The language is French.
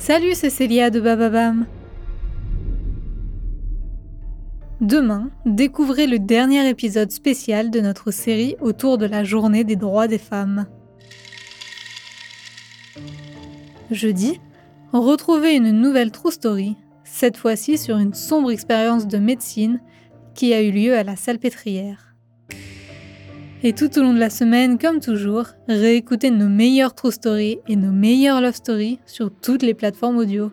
Salut, c'est Célia de Bababam. Demain, découvrez le dernier épisode spécial de notre série autour de la journée des droits des femmes. Jeudi, retrouvez une nouvelle True Story, cette fois-ci sur une sombre expérience de médecine qui a eu lieu à la Salpêtrière. Et tout au long de la semaine, comme toujours, réécoutez nos meilleures True Stories et nos meilleures Love Stories sur toutes les plateformes audio.